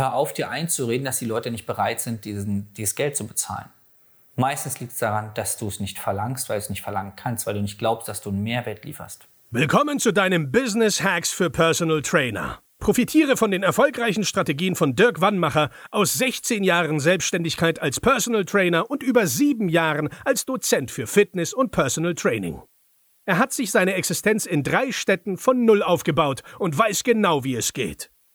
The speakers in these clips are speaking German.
hör auf, dir einzureden, dass die Leute nicht bereit sind, diesen, dieses Geld zu bezahlen. Meistens liegt es daran, dass du es nicht verlangst, weil du es nicht verlangen kannst, weil du nicht glaubst, dass du einen Mehrwert lieferst. Willkommen zu deinem Business Hacks für Personal Trainer. Profitiere von den erfolgreichen Strategien von Dirk Wannmacher aus 16 Jahren Selbstständigkeit als Personal Trainer und über sieben Jahren als Dozent für Fitness und Personal Training. Er hat sich seine Existenz in drei Städten von Null aufgebaut und weiß genau, wie es geht.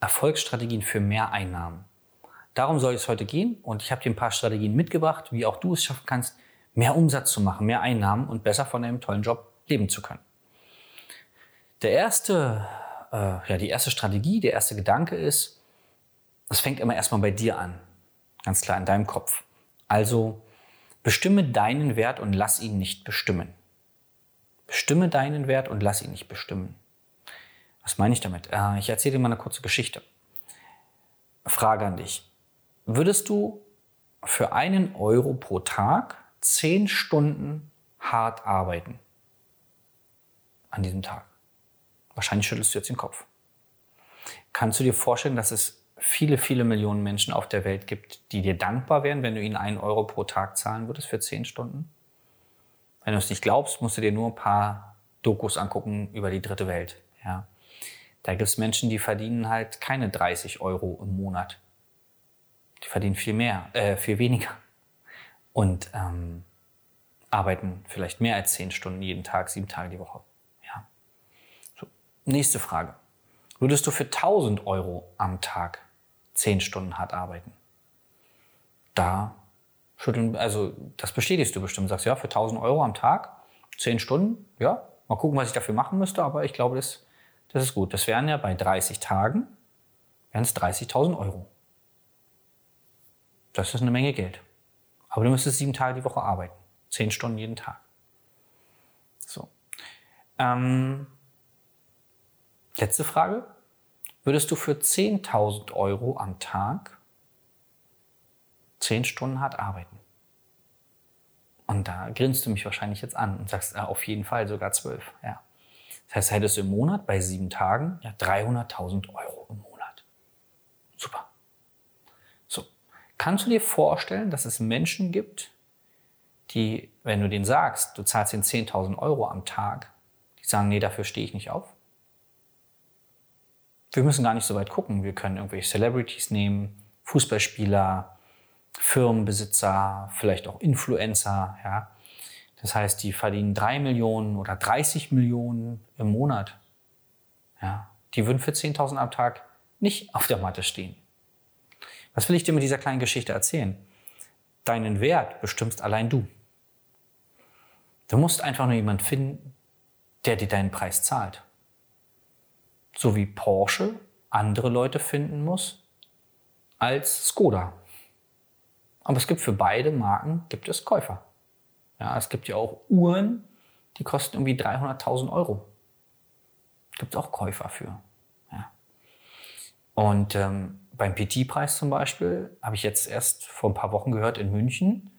Erfolgsstrategien für mehr Einnahmen. Darum soll es heute gehen und ich habe dir ein paar Strategien mitgebracht, wie auch du es schaffen kannst, mehr Umsatz zu machen, mehr Einnahmen und besser von einem tollen Job leben zu können. Der erste, äh, ja, die erste Strategie, der erste Gedanke ist, es fängt immer erstmal bei dir an. Ganz klar in deinem Kopf. Also bestimme deinen Wert und lass ihn nicht bestimmen. Bestimme deinen Wert und lass ihn nicht bestimmen. Was meine ich damit? Äh, ich erzähle dir mal eine kurze Geschichte. Frage an dich. Würdest du für einen Euro pro Tag zehn Stunden hart arbeiten? An diesem Tag. Wahrscheinlich schüttelst du jetzt den Kopf. Kannst du dir vorstellen, dass es viele, viele Millionen Menschen auf der Welt gibt, die dir dankbar wären, wenn du ihnen einen Euro pro Tag zahlen würdest für zehn Stunden? Wenn du es nicht glaubst, musst du dir nur ein paar Dokus angucken über die dritte Welt. Ja. Da gibt es Menschen, die verdienen halt keine 30 Euro im Monat. Die verdienen viel mehr, äh, viel weniger. Und ähm, arbeiten vielleicht mehr als 10 Stunden jeden Tag, sieben Tage die Woche. Ja. So. Nächste Frage. Würdest du für 1000 Euro am Tag 10 Stunden hart arbeiten? Da schütteln, also das bestätigst du bestimmt. Sagst ja, für 1000 Euro am Tag, 10 Stunden, ja, mal gucken, was ich dafür machen müsste, aber ich glaube, das das ist gut. Das wären ja bei 30 Tagen, wären es 30.000 Euro. Das ist eine Menge Geld. Aber du müsstest sieben Tage die Woche arbeiten. Zehn Stunden jeden Tag. So. Ähm, letzte Frage. Würdest du für 10.000 Euro am Tag zehn Stunden hart arbeiten? Und da grinst du mich wahrscheinlich jetzt an und sagst, äh, auf jeden Fall sogar zwölf. Ja. Das heißt, hättest du im Monat bei sieben Tagen ja 300.000 Euro im Monat. Super. So. Kannst du dir vorstellen, dass es Menschen gibt, die, wenn du denen sagst, du zahlst ihnen 10.000 Euro am Tag, die sagen, nee, dafür stehe ich nicht auf? Wir müssen gar nicht so weit gucken. Wir können irgendwelche Celebrities nehmen, Fußballspieler, Firmenbesitzer, vielleicht auch Influencer, ja. Das heißt, die verdienen drei Millionen oder 30 Millionen im Monat. Ja, die würden für 10.000 am Tag nicht auf der Matte stehen. Was will ich dir mit dieser kleinen Geschichte erzählen? Deinen Wert bestimmst allein du. Du musst einfach nur jemanden finden, der dir deinen Preis zahlt. So wie Porsche andere Leute finden muss als Skoda. Aber es gibt für beide Marken gibt es Käufer. Ja, es gibt ja auch Uhren, die kosten irgendwie 300.000 Euro. Gibt es auch Käufer für. Ja. Und ähm, beim PT-Preis zum Beispiel habe ich jetzt erst vor ein paar Wochen gehört in München,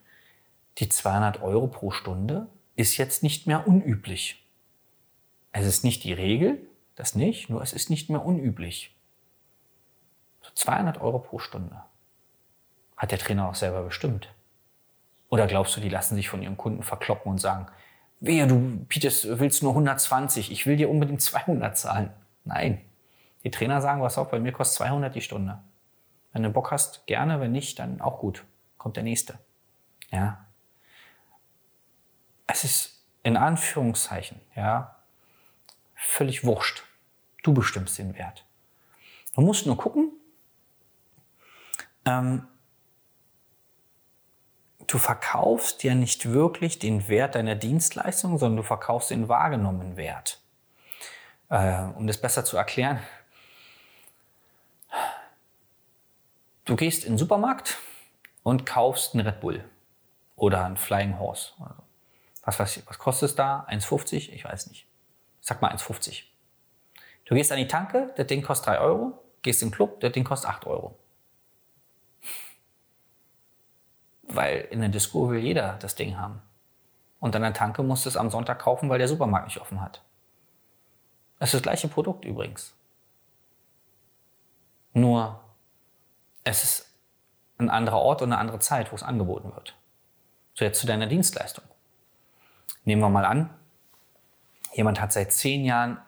die 200 Euro pro Stunde ist jetzt nicht mehr unüblich. Es ist nicht die Regel, das nicht, nur es ist nicht mehr unüblich. So 200 Euro pro Stunde. Hat der Trainer auch selber bestimmt. Oder glaubst du, die lassen sich von ihrem Kunden verkloppen und sagen, wehe, du bietest, willst nur 120, ich will dir unbedingt 200 zahlen. Nein. Die Trainer sagen, was auch, bei mir kostet 200 die Stunde. Wenn du Bock hast, gerne, wenn nicht, dann auch gut. Kommt der nächste. Ja. Es ist in Anführungszeichen, ja, völlig wurscht. Du bestimmst den Wert. Du musst nur gucken, ähm, du verkaufst ja nicht wirklich den Wert deiner Dienstleistung, sondern du verkaufst den wahrgenommenen Wert. Äh, um das besser zu erklären, Du gehst in den Supermarkt und kaufst einen Red Bull oder einen Flying Horse. Was, was, was kostet es da? 1,50? Ich weiß nicht. Sag mal 1,50. Du gehst an die Tanke, das Ding kostet 3 Euro. Gehst in den Club, das Ding kostet 8 Euro. Weil in der Disco will jeder das Ding haben. Und an der Tanke musst du es am Sonntag kaufen, weil der Supermarkt nicht offen hat. Das ist das gleiche Produkt übrigens. Nur es ist ein anderer Ort und eine andere Zeit, wo es angeboten wird. So jetzt zu deiner Dienstleistung. Nehmen wir mal an, jemand hat seit zehn Jahren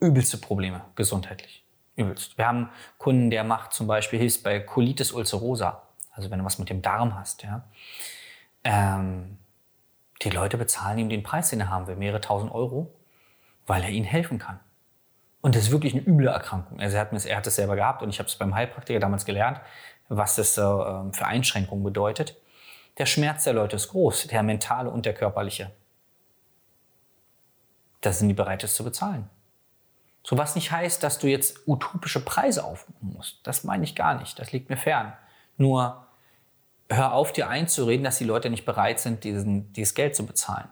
übelste Probleme gesundheitlich. Übelst. Wir haben einen Kunden, der macht zum Beispiel, hilft bei Colitis ulcerosa. Also wenn du was mit dem Darm hast, ja. Ähm, die Leute bezahlen ihm den Preis, den er haben will, mehrere tausend Euro, weil er ihnen helfen kann. Und das ist wirklich eine üble Erkrankung. Also er hat, er hat es selber gehabt und ich habe es beim Heilpraktiker damals gelernt, was das äh, für Einschränkungen bedeutet. Der Schmerz der Leute ist groß, der mentale und der körperliche. Da sind die bereit, es zu bezahlen. So was nicht heißt, dass du jetzt utopische Preise aufrufen musst. Das meine ich gar nicht. Das liegt mir fern. Nur hör auf, dir einzureden, dass die Leute nicht bereit sind, diesen, dieses Geld zu bezahlen.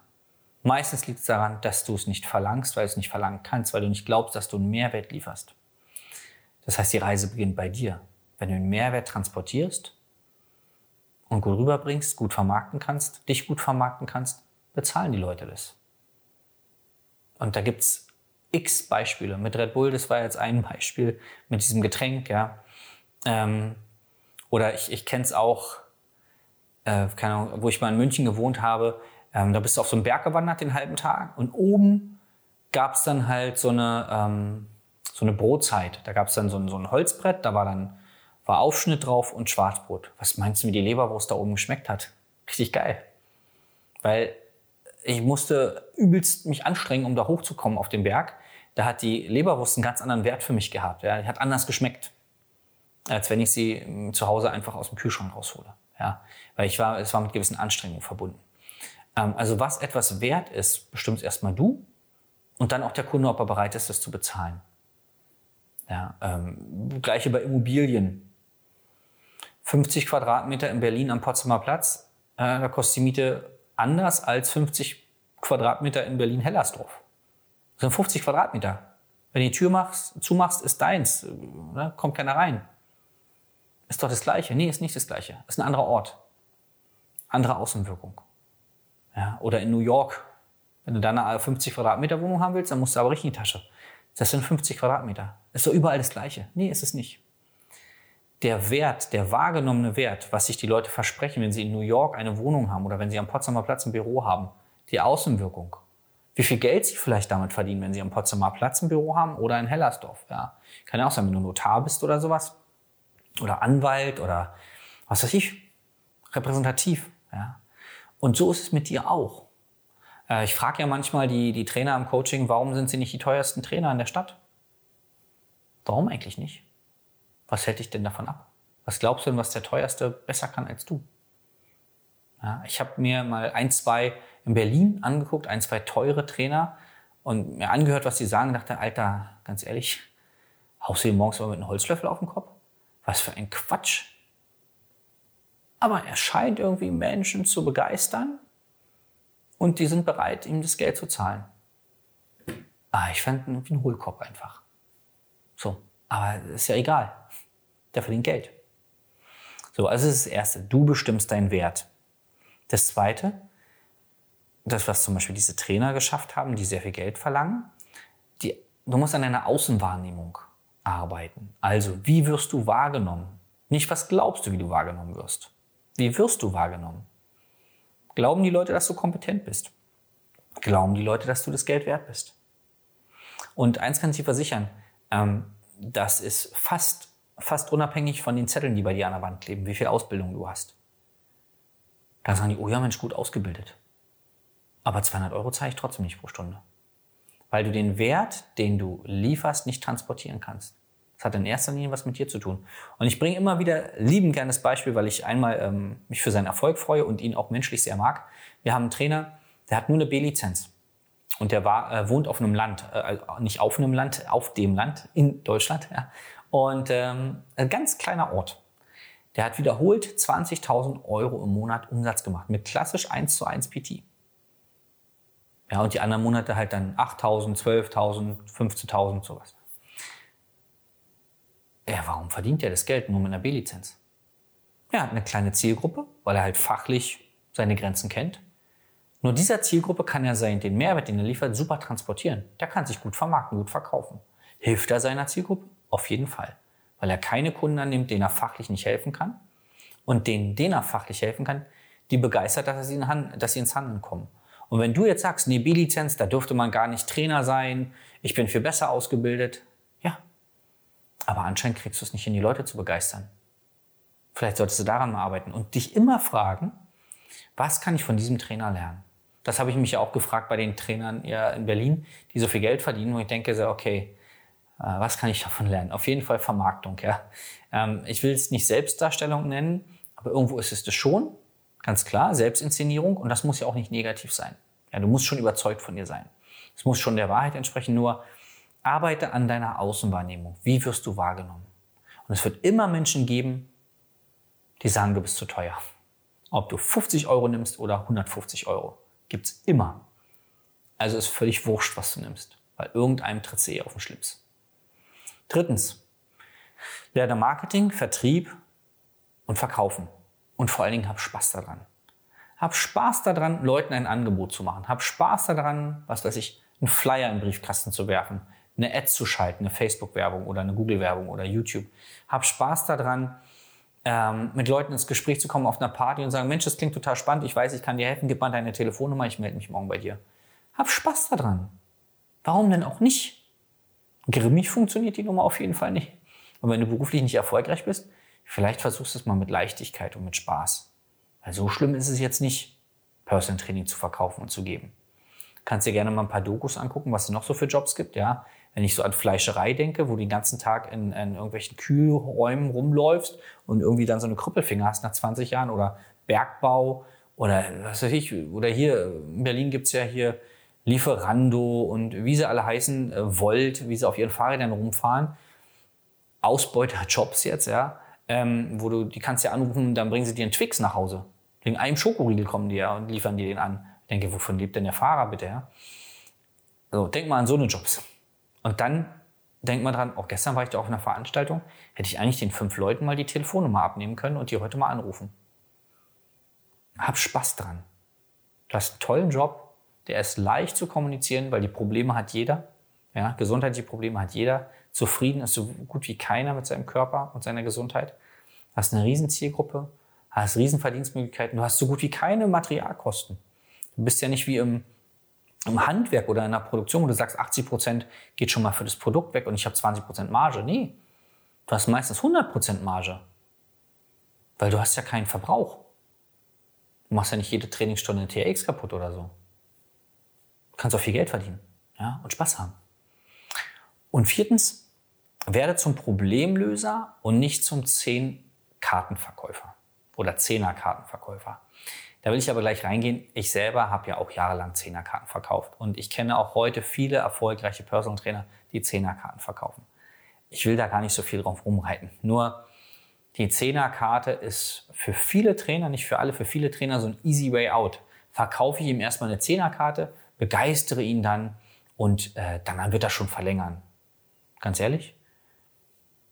Meistens liegt es daran, dass du es nicht verlangst, weil du es nicht verlangen kannst, weil du nicht glaubst, dass du einen Mehrwert lieferst. Das heißt, die Reise beginnt bei dir. Wenn du einen Mehrwert transportierst und gut rüberbringst, gut vermarkten kannst, dich gut vermarkten kannst, bezahlen die Leute das. Und da gibt's x Beispiele. Mit Red Bull, das war jetzt ein Beispiel mit diesem Getränk, ja. Ähm, oder ich, ich kenne es auch, äh, keine Ahnung, wo ich mal in München gewohnt habe, ähm, da bist du auf so einen Berg gewandert den halben Tag und oben gab es dann halt so eine, ähm, so eine Brotzeit. Da gab es dann so ein, so ein Holzbrett, da war dann war Aufschnitt drauf und Schwarzbrot. Was meinst du, wie die Leberwurst da oben geschmeckt hat? Richtig geil. Weil ich musste übelst mich anstrengen, um da hochzukommen auf den Berg. Da hat die Leberwurst einen ganz anderen Wert für mich gehabt. Ja. Die hat anders geschmeckt, als wenn ich sie ähm, zu Hause einfach aus dem Kühlschrank raushole. Ja. Weil ich war, es war mit gewissen Anstrengungen verbunden. Ähm, also was etwas wert ist, bestimmt erstmal du und dann auch der Kunde, ob er bereit ist, das zu bezahlen. Ja, ähm, gleiche bei Immobilien. 50 Quadratmeter in Berlin am Potsdamer Platz, äh, da kostet die Miete anders als 50 Quadratmeter in Berlin-Hellersdorf. Das sind 50 Quadratmeter. Wenn du die Tür machst, zumachst, ist deins. Ne? Kommt keiner rein. Ist doch das Gleiche. Nee, ist nicht das Gleiche. Ist ein anderer Ort. Andere Außenwirkung. Ja, oder in New York. Wenn du da eine 50 Quadratmeter Wohnung haben willst, dann musst du aber richtig in die Tasche. Das sind 50 Quadratmeter. Ist doch überall das Gleiche. Nee, ist es nicht. Der Wert, der wahrgenommene Wert, was sich die Leute versprechen, wenn sie in New York eine Wohnung haben oder wenn sie am Potsdamer Platz ein Büro haben, die Außenwirkung. Wie viel Geld sie vielleicht damit verdienen, wenn sie am Potsdamer Platz ein Büro haben oder in Hellersdorf. Ja. Kann ja auch sein, wenn du Notar bist oder sowas. Oder Anwalt oder was weiß ich. Repräsentativ. Ja. Und so ist es mit dir auch. Äh, ich frage ja manchmal die, die Trainer im Coaching, warum sind sie nicht die teuersten Trainer in der Stadt? Warum eigentlich nicht? Was hält dich denn davon ab? Was glaubst du denn, was der teuerste besser kann als du? Ja, ich habe mir mal ein, zwei in Berlin angeguckt, ein, zwei teure Trainer und mir angehört, was sie sagen, dachte, Alter, ganz ehrlich, haust du morgens mal mit einem Holzlöffel auf den Kopf? Was für ein Quatsch. Aber er scheint irgendwie Menschen zu begeistern und die sind bereit, ihm das Geld zu zahlen. Ah, ich fand ihn wie ein Hohlkopf einfach. So, aber ist ja egal. Der verdient Geld. So, also das ist das Erste. Du bestimmst deinen Wert. Das Zweite, das, was zum Beispiel diese Trainer geschafft haben, die sehr viel Geld verlangen, die, du musst an deiner Außenwahrnehmung arbeiten. Also, wie wirst du wahrgenommen? Nicht, was glaubst du, wie du wahrgenommen wirst. Wie wirst du wahrgenommen? Glauben die Leute, dass du kompetent bist? Glauben die Leute, dass du das Geld wert bist? Und eins kann ich dir versichern, ähm, das ist fast, fast unabhängig von den Zetteln, die bei dir an der Wand kleben, wie viel Ausbildung du hast. Da sagen die, oh ja, Mensch, gut ausgebildet. Aber 200 Euro zahle ich trotzdem nicht pro Stunde. Weil du den Wert, den du lieferst, nicht transportieren kannst. Das hat in erster Linie was mit dir zu tun. Und ich bringe immer wieder liebend gerne das Beispiel, weil ich einmal ähm, mich für seinen Erfolg freue und ihn auch menschlich sehr mag. Wir haben einen Trainer, der hat nur eine B-Lizenz. Und der war, äh, wohnt auf einem Land, äh, also nicht auf einem Land, auf dem Land in Deutschland. Ja. Und ähm, ein ganz kleiner Ort. Der hat wiederholt 20.000 Euro im Monat Umsatz gemacht mit klassisch 1 zu 1 PT. Ja, und die anderen Monate halt dann 8.000, 12.000, 15.000, sowas. Ja, warum verdient er das Geld nur mit einer B-Lizenz? Er hat eine kleine Zielgruppe, weil er halt fachlich seine Grenzen kennt. Nur dieser Zielgruppe kann er seinen, den Mehrwert, den er liefert, super transportieren. Der kann sich gut vermarkten, gut verkaufen. Hilft er seiner Zielgruppe? Auf jeden Fall. Weil er keine Kunden annimmt, denen er fachlich nicht helfen kann. Und denen, denen er fachlich helfen kann, die begeistert, dass sie, in, dass sie ins Handeln kommen. Und wenn du jetzt sagst, nee, B-Lizenz, da dürfte man gar nicht Trainer sein, ich bin viel besser ausgebildet, ja. Aber anscheinend kriegst du es nicht hin, die Leute zu begeistern. Vielleicht solltest du daran mal arbeiten und dich immer fragen, was kann ich von diesem Trainer lernen? Das habe ich mich ja auch gefragt bei den Trainern in Berlin, die so viel Geld verdienen, wo ich denke, so, okay, äh, was kann ich davon lernen? Auf jeden Fall Vermarktung, ja. Ähm, ich will es nicht Selbstdarstellung nennen, aber irgendwo ist es das schon. Ganz klar, Selbstinszenierung und das muss ja auch nicht negativ sein. Ja, du musst schon überzeugt von dir sein. Es muss schon der Wahrheit entsprechen, nur arbeite an deiner Außenwahrnehmung. Wie wirst du wahrgenommen? Und es wird immer Menschen geben, die sagen, du bist zu teuer. Ob du 50 Euro nimmst oder 150 Euro, gibt's immer. Also ist völlig wurscht, was du nimmst, weil irgendeinem tritt sie eh auf den Schlips. Drittens, lerne Marketing, Vertrieb und Verkaufen. Und vor allen Dingen hab Spaß daran. Hab Spaß daran, Leuten ein Angebot zu machen. Hab Spaß daran, was weiß ich, einen Flyer im Briefkasten zu werfen, eine Ad zu schalten, eine Facebook-Werbung oder eine Google-Werbung oder YouTube. Hab Spaß daran, ähm, mit Leuten ins Gespräch zu kommen auf einer Party und sagen, Mensch, das klingt total spannend, ich weiß, ich kann dir helfen, gib mal deine Telefonnummer, ich melde mich morgen bei dir. Hab Spaß daran. Warum denn auch nicht? Grimmig funktioniert die Nummer auf jeden Fall nicht. Und wenn du beruflich nicht erfolgreich bist, Vielleicht versuchst du es mal mit Leichtigkeit und mit Spaß. Weil so schlimm ist es jetzt nicht, Personal Training zu verkaufen und zu geben. Kannst dir gerne mal ein paar Dokus angucken, was es noch so für Jobs gibt, ja. Wenn ich so an Fleischerei denke, wo du den ganzen Tag in, in irgendwelchen Kühlräumen rumläufst und irgendwie dann so eine Krüppelfinger hast nach 20 Jahren oder Bergbau oder was weiß ich, oder hier in Berlin gibt's ja hier Lieferando und wie sie alle heißen, äh, Volt, wie sie auf ihren Fahrrädern rumfahren. Ausbeuterjobs jetzt, ja ähm, wo du, die kannst ja anrufen, dann bringen sie dir einen Twix nach Hause. Wegen einem Schokoriegel kommen die ja und liefern dir den an. Ich denke, wovon lebt denn der Fahrer bitte, ja? So, denk mal an so eine Jobs. Und dann denk mal dran, auch gestern war ich da auf einer Veranstaltung, hätte ich eigentlich den fünf Leuten mal die Telefonnummer abnehmen können und die heute mal anrufen. Hab Spaß dran. Du hast einen tollen Job, der ist leicht zu kommunizieren, weil die Probleme hat jeder. Ja, gesundheitliche Probleme hat jeder. Zufrieden ist so gut wie keiner mit seinem Körper und seiner Gesundheit. Du hast eine riesen Zielgruppe, hast riesen Verdienstmöglichkeiten, du hast so gut wie keine Materialkosten. Du bist ja nicht wie im, im Handwerk oder in der Produktion, wo du sagst, 80 Prozent geht schon mal für das Produkt weg und ich habe 20 Prozent Marge. Nee, du hast meistens 100 Prozent Marge, weil du hast ja keinen Verbrauch. Du machst ja nicht jede Trainingsstunde TRX kaputt oder so. Du kannst auch viel Geld verdienen ja, und Spaß haben. Und viertens, werde zum Problemlöser und nicht zum Zehn-Kartenverkäufer oder Zehner-Kartenverkäufer. Da will ich aber gleich reingehen. Ich selber habe ja auch jahrelang Zehnerkarten verkauft und ich kenne auch heute viele erfolgreiche Personal Trainer, die Zehnerkarten verkaufen. Ich will da gar nicht so viel drauf rumreiten. Nur die Zehnerkarte ist für viele Trainer, nicht für alle, für viele Trainer so ein easy way out. Verkaufe ich ihm erstmal eine Zehnerkarte, begeistere ihn dann und äh, dann wird er schon verlängern. Ganz ehrlich,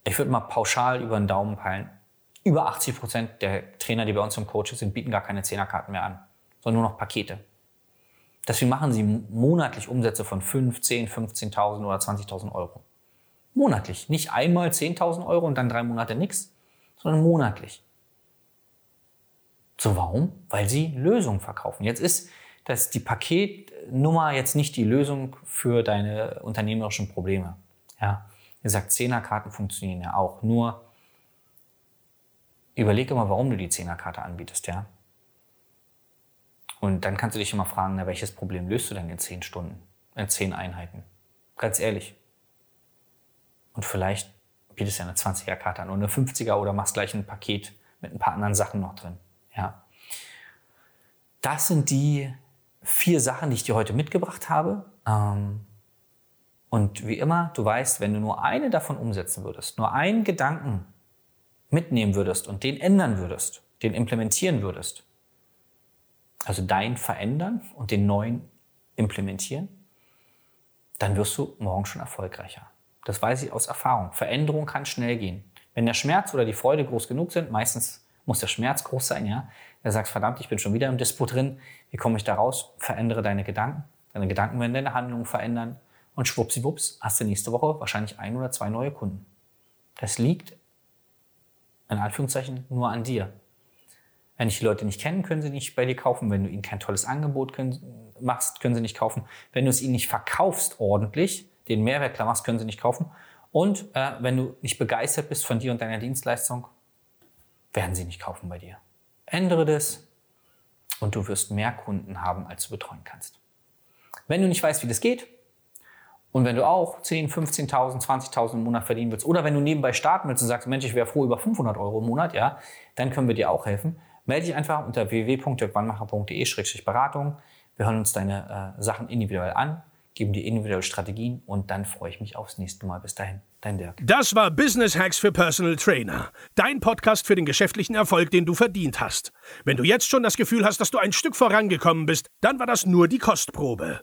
ich würde mal pauschal über den Daumen peilen. Über 80 Prozent der Trainer, die bei uns im Coach sind, bieten gar keine Zehnerkarten mehr an, sondern nur noch Pakete. Deswegen machen sie monatlich Umsätze von 5, 10, 15.000 oder 20.000 Euro. Monatlich. Nicht einmal 10.000 Euro und dann drei Monate nichts, sondern monatlich. So, warum? Weil sie Lösungen verkaufen. Jetzt ist das die Paketnummer jetzt nicht die Lösung für deine unternehmerischen Probleme. Ja, wie gesagt, Zehnerkarten funktionieren ja auch. Nur überlege mal, warum du die Zehnerkarte anbietest, ja. Und dann kannst du dich immer fragen, na, welches Problem löst du denn in zehn Stunden, in zehn Einheiten? Ganz ehrlich. Und vielleicht bietest du ja eine 20er-Karte an oder eine 50er oder machst gleich ein Paket mit ein paar anderen Sachen noch drin, ja. Das sind die vier Sachen, die ich dir heute mitgebracht habe. Ähm, und wie immer, du weißt, wenn du nur eine davon umsetzen würdest, nur einen Gedanken mitnehmen würdest und den ändern würdest, den implementieren würdest, also dein verändern und den neuen implementieren, dann wirst du morgen schon erfolgreicher. Das weiß ich aus Erfahrung. Veränderung kann schnell gehen. Wenn der Schmerz oder die Freude groß genug sind, meistens muss der Schmerz groß sein, ja. Er sagt, verdammt, ich bin schon wieder im Dispo drin. Wie komme ich da raus? Verändere deine Gedanken. Deine Gedanken werden deine Handlungen verändern. Und schwuppsiwupps hast du nächste Woche wahrscheinlich ein oder zwei neue Kunden. Das liegt in Anführungszeichen nur an dir. Wenn dich die Leute nicht kennen, können sie nicht bei dir kaufen. Wenn du ihnen kein tolles Angebot können, machst, können sie nicht kaufen. Wenn du es ihnen nicht verkaufst ordentlich, den Mehrwert klar machst, können sie nicht kaufen. Und äh, wenn du nicht begeistert bist von dir und deiner Dienstleistung, werden sie nicht kaufen bei dir. Ändere das und du wirst mehr Kunden haben, als du betreuen kannst. Wenn du nicht weißt, wie das geht, und wenn du auch 10, 15.000, 20.000 im Monat verdienen willst, oder wenn du nebenbei starten willst und sagst, Mensch, ich wäre froh über 500 Euro im Monat, ja, dann können wir dir auch helfen. Melde dich einfach unter www.dirkwannmacher.de-beratung. Wir hören uns deine äh, Sachen individuell an, geben dir individuelle Strategien und dann freue ich mich aufs nächste Mal. Bis dahin, dein Dirk. Das war Business Hacks für Personal Trainer. Dein Podcast für den geschäftlichen Erfolg, den du verdient hast. Wenn du jetzt schon das Gefühl hast, dass du ein Stück vorangekommen bist, dann war das nur die Kostprobe.